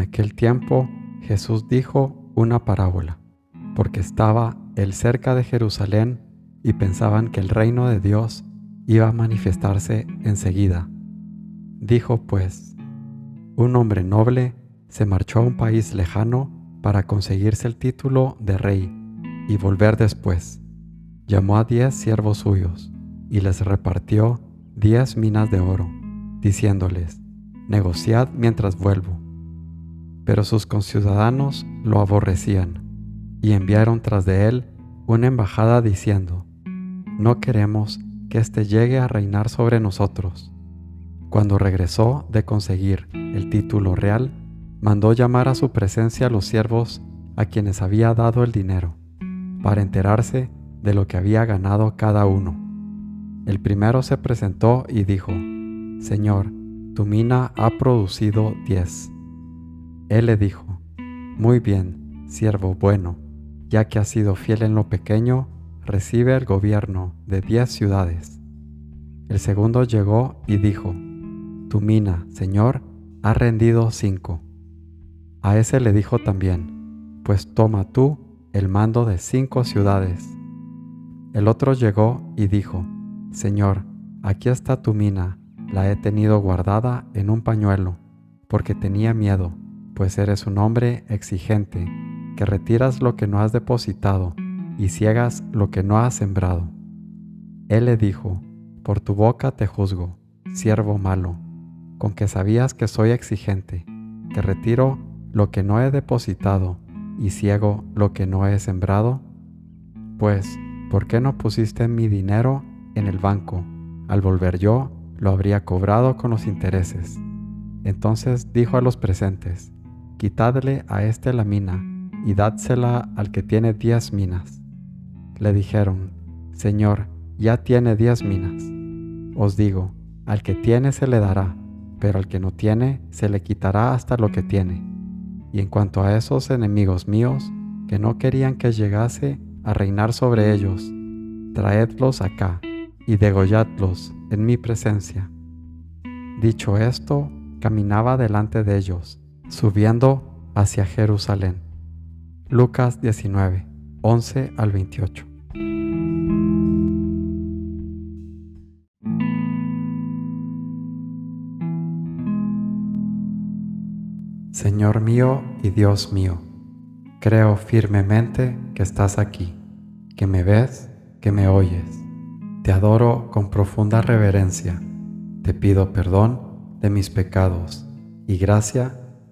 aquel tiempo Jesús dijo una parábola, porque estaba él cerca de Jerusalén y pensaban que el reino de Dios iba a manifestarse enseguida. Dijo pues, un hombre noble se marchó a un país lejano para conseguirse el título de rey y volver después. Llamó a diez siervos suyos y les repartió diez minas de oro, diciéndoles, negociad mientras vuelvo. Pero sus conciudadanos lo aborrecían y enviaron tras de él una embajada diciendo, no queremos que éste llegue a reinar sobre nosotros. Cuando regresó de conseguir el título real, mandó llamar a su presencia a los siervos a quienes había dado el dinero, para enterarse de lo que había ganado cada uno. El primero se presentó y dijo, Señor, tu mina ha producido diez. Él le dijo, Muy bien, siervo bueno, ya que has sido fiel en lo pequeño, recibe el gobierno de diez ciudades. El segundo llegó y dijo, Tu mina, Señor, ha rendido cinco. A ese le dijo también, Pues toma tú el mando de cinco ciudades. El otro llegó y dijo, Señor, aquí está tu mina, la he tenido guardada en un pañuelo, porque tenía miedo, pues eres un hombre exigente, que retiras lo que no has depositado y ciegas lo que no has sembrado. Él le dijo, Por tu boca te juzgo, siervo malo, con que sabías que soy exigente, que retiro lo que no he depositado y ciego lo que no he sembrado? Pues, ¿por qué no pusiste mi dinero en el banco? Al volver yo, lo habría cobrado con los intereses. Entonces dijo a los presentes, Quitadle a éste la mina y dádsela al que tiene diez minas. Le dijeron, Señor, ya tiene diez minas. Os digo, al que tiene se le dará, pero al que no tiene se le quitará hasta lo que tiene. Y en cuanto a esos enemigos míos, que no querían que llegase a reinar sobre ellos, traedlos acá y degolladlos en mi presencia. Dicho esto, caminaba delante de ellos, subiendo hacia Jerusalén. Lucas 19, 11 al 28. Señor mío y Dios mío, creo firmemente que estás aquí, que me ves, que me oyes. Te adoro con profunda reverencia. Te pido perdón de mis pecados y gracia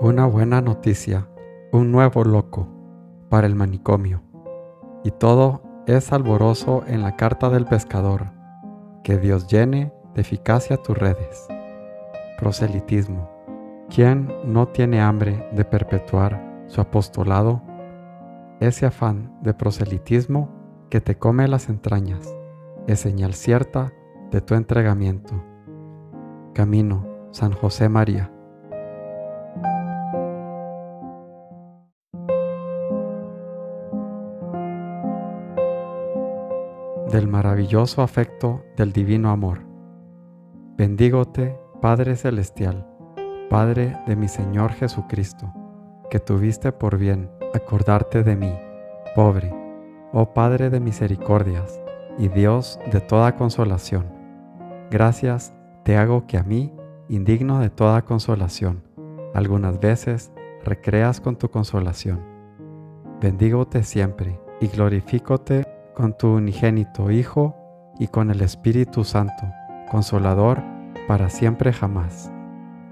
Una buena noticia, un nuevo loco para el manicomio. Y todo es alboroso en la carta del pescador. Que Dios llene de eficacia tus redes. Proselitismo. ¿Quién no tiene hambre de perpetuar su apostolado? Ese afán de proselitismo que te come las entrañas es señal cierta de tu entregamiento. Camino, San José María. Del maravilloso afecto del divino amor. Bendígote, Padre Celestial, Padre de mi Señor Jesucristo, que tuviste por bien acordarte de mí, pobre, oh Padre de misericordias y Dios de toda consolación. Gracias te hago que a mí, indigno de toda consolación, algunas veces recreas con tu consolación. Bendígote siempre y glorifícote con tu unigénito Hijo y con el Espíritu Santo, Consolador, para siempre jamás.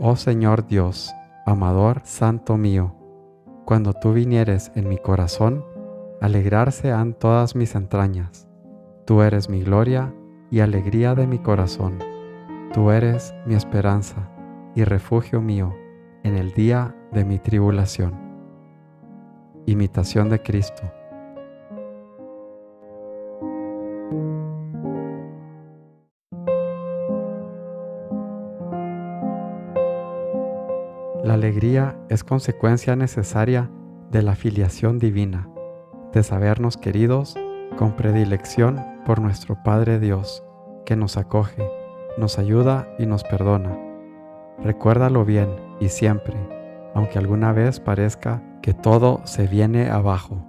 Oh Señor Dios, amador santo mío, cuando tú vinieres en mi corazón, alegrarse han todas mis entrañas. Tú eres mi gloria, y alegría de mi corazón. Tú eres mi esperanza y refugio mío en el día de mi tribulación. Imitación de Cristo. La alegría es consecuencia necesaria de la filiación divina, de sabernos queridos con predilección por nuestro Padre Dios, que nos acoge, nos ayuda y nos perdona. Recuérdalo bien y siempre, aunque alguna vez parezca que todo se viene abajo.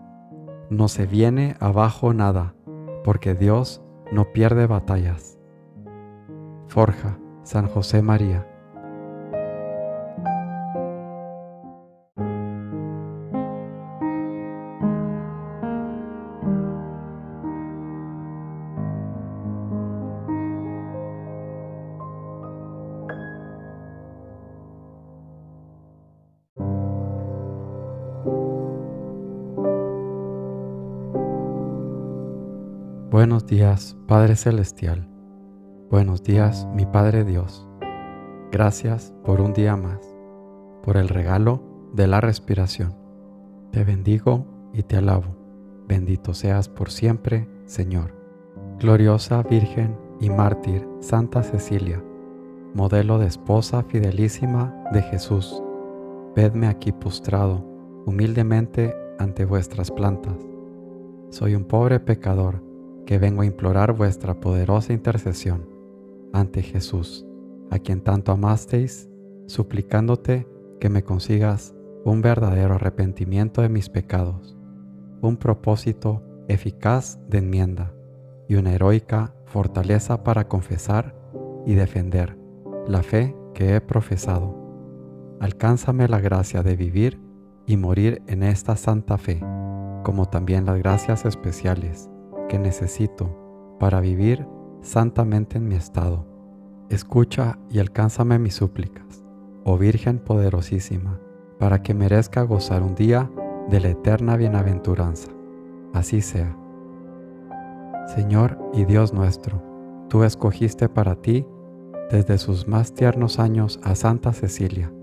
No se viene abajo nada, porque Dios no pierde batallas. Forja, San José María. Buenos días, Padre Celestial. Buenos días, mi Padre Dios. Gracias por un día más, por el regalo de la respiración. Te bendigo y te alabo. Bendito seas por siempre, Señor. Gloriosa Virgen y mártir Santa Cecilia, modelo de esposa fidelísima de Jesús, vedme aquí postrado humildemente ante vuestras plantas. Soy un pobre pecador que vengo a implorar vuestra poderosa intercesión ante Jesús, a quien tanto amasteis, suplicándote que me consigas un verdadero arrepentimiento de mis pecados, un propósito eficaz de enmienda y una heroica fortaleza para confesar y defender la fe que he profesado. Alcánzame la gracia de vivir y morir en esta santa fe, como también las gracias especiales que necesito para vivir santamente en mi estado. Escucha y alcánzame mis súplicas, oh Virgen poderosísima, para que merezca gozar un día de la eterna bienaventuranza. Así sea. Señor y Dios nuestro, tú escogiste para ti desde sus más tiernos años a Santa Cecilia.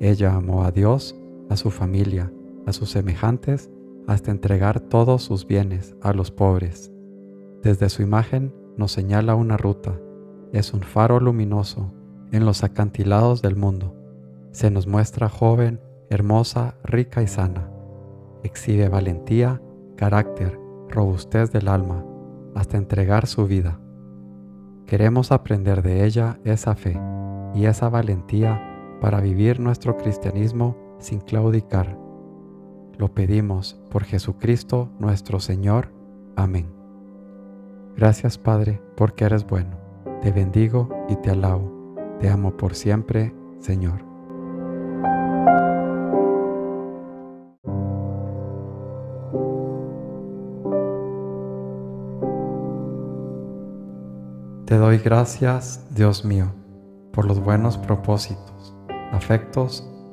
Ella amó a Dios, a su familia, a sus semejantes hasta entregar todos sus bienes a los pobres. Desde su imagen nos señala una ruta, es un faro luminoso en los acantilados del mundo. Se nos muestra joven, hermosa, rica y sana. Exhibe valentía, carácter, robustez del alma, hasta entregar su vida. Queremos aprender de ella esa fe y esa valentía para vivir nuestro cristianismo sin claudicar lo pedimos por Jesucristo nuestro Señor. Amén. Gracias Padre, porque eres bueno. Te bendigo y te alabo. Te amo por siempre, Señor. Te doy gracias, Dios mío, por los buenos propósitos, afectos